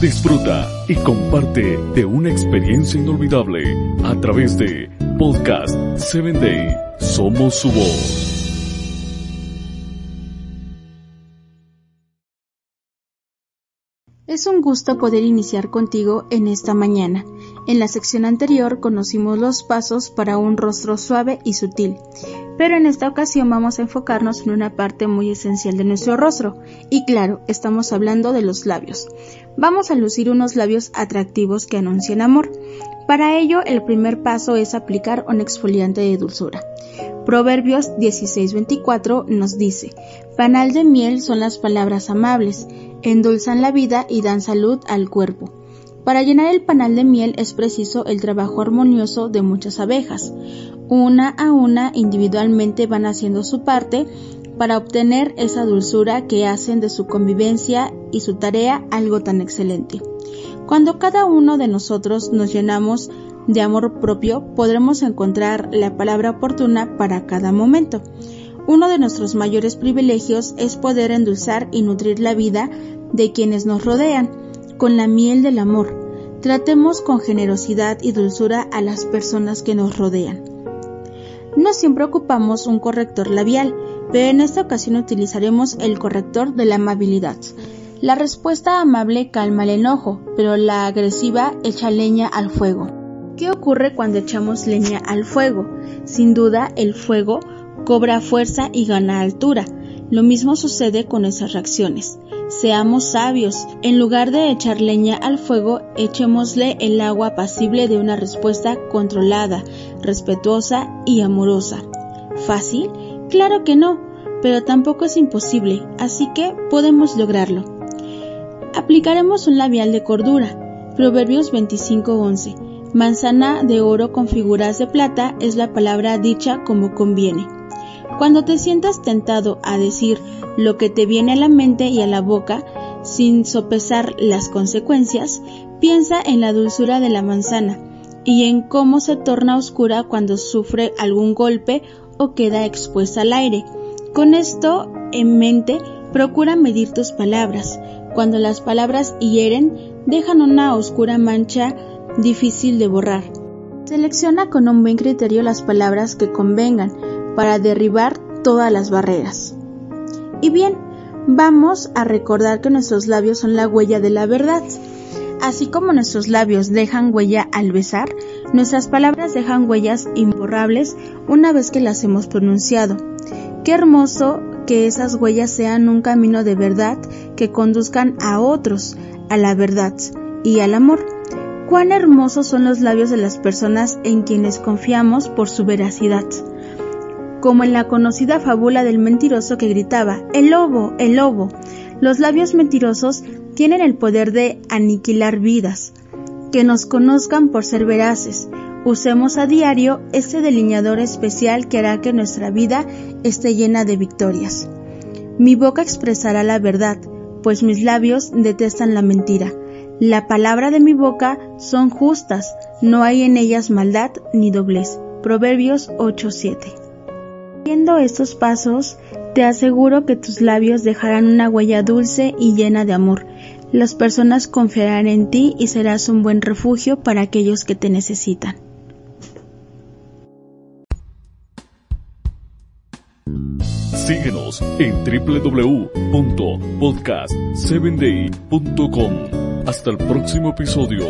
Disfruta y comparte de una experiencia inolvidable a través de Podcast 7 Day. Somos su voz. Es un gusto poder iniciar contigo en esta mañana. En la sección anterior conocimos los pasos para un rostro suave y sutil, pero en esta ocasión vamos a enfocarnos en una parte muy esencial de nuestro rostro, y claro, estamos hablando de los labios. Vamos a lucir unos labios atractivos que anuncian amor. Para ello, el primer paso es aplicar un exfoliante de dulzura. Proverbios 16:24 nos dice, Panal de miel son las palabras amables, endulzan la vida y dan salud al cuerpo. Para llenar el panal de miel es preciso el trabajo armonioso de muchas abejas. Una a una individualmente van haciendo su parte para obtener esa dulzura que hacen de su convivencia y su tarea algo tan excelente. Cuando cada uno de nosotros nos llenamos de amor propio, podremos encontrar la palabra oportuna para cada momento. Uno de nuestros mayores privilegios es poder endulzar y nutrir la vida de quienes nos rodean con la miel del amor. Tratemos con generosidad y dulzura a las personas que nos rodean. No siempre ocupamos un corrector labial, pero en esta ocasión utilizaremos el corrector de la amabilidad. La respuesta amable calma el enojo, pero la agresiva echa leña al fuego. ¿Qué ocurre cuando echamos leña al fuego? Sin duda, el fuego cobra fuerza y gana altura. Lo mismo sucede con esas reacciones. Seamos sabios. En lugar de echar leña al fuego, echémosle el agua pasible de una respuesta controlada, respetuosa y amorosa. ¿Fácil? Claro que no, pero tampoco es imposible, así que podemos lograrlo. Aplicaremos un labial de cordura. Proverbios 25:11. Manzana de oro con figuras de plata es la palabra dicha como conviene. Cuando te sientas tentado a decir lo que te viene a la mente y a la boca, sin sopesar las consecuencias, piensa en la dulzura de la manzana y en cómo se torna oscura cuando sufre algún golpe o queda expuesta al aire. Con esto en mente, procura medir tus palabras. Cuando las palabras hieren, dejan una oscura mancha difícil de borrar. Selecciona con un buen criterio las palabras que convengan para derribar todas las barreras. Y bien, vamos a recordar que nuestros labios son la huella de la verdad. Así como nuestros labios dejan huella al besar, nuestras palabras dejan huellas imborrables una vez que las hemos pronunciado. Qué hermoso que esas huellas sean un camino de verdad que conduzcan a otros, a la verdad y al amor. Cuán hermosos son los labios de las personas en quienes confiamos por su veracidad como en la conocida fábula del mentiroso que gritaba El lobo, el lobo. Los labios mentirosos tienen el poder de aniquilar vidas. Que nos conozcan por ser veraces. Usemos a diario este delineador especial que hará que nuestra vida esté llena de victorias. Mi boca expresará la verdad, pues mis labios detestan la mentira. La palabra de mi boca son justas, no hay en ellas maldad ni doblez. Proverbios 8:7 Viendo estos pasos, te aseguro que tus labios dejarán una huella dulce y llena de amor. Las personas confiarán en ti y serás un buen refugio para aquellos que te necesitan. Síguenos en www.podcast7day.com. Hasta el próximo episodio.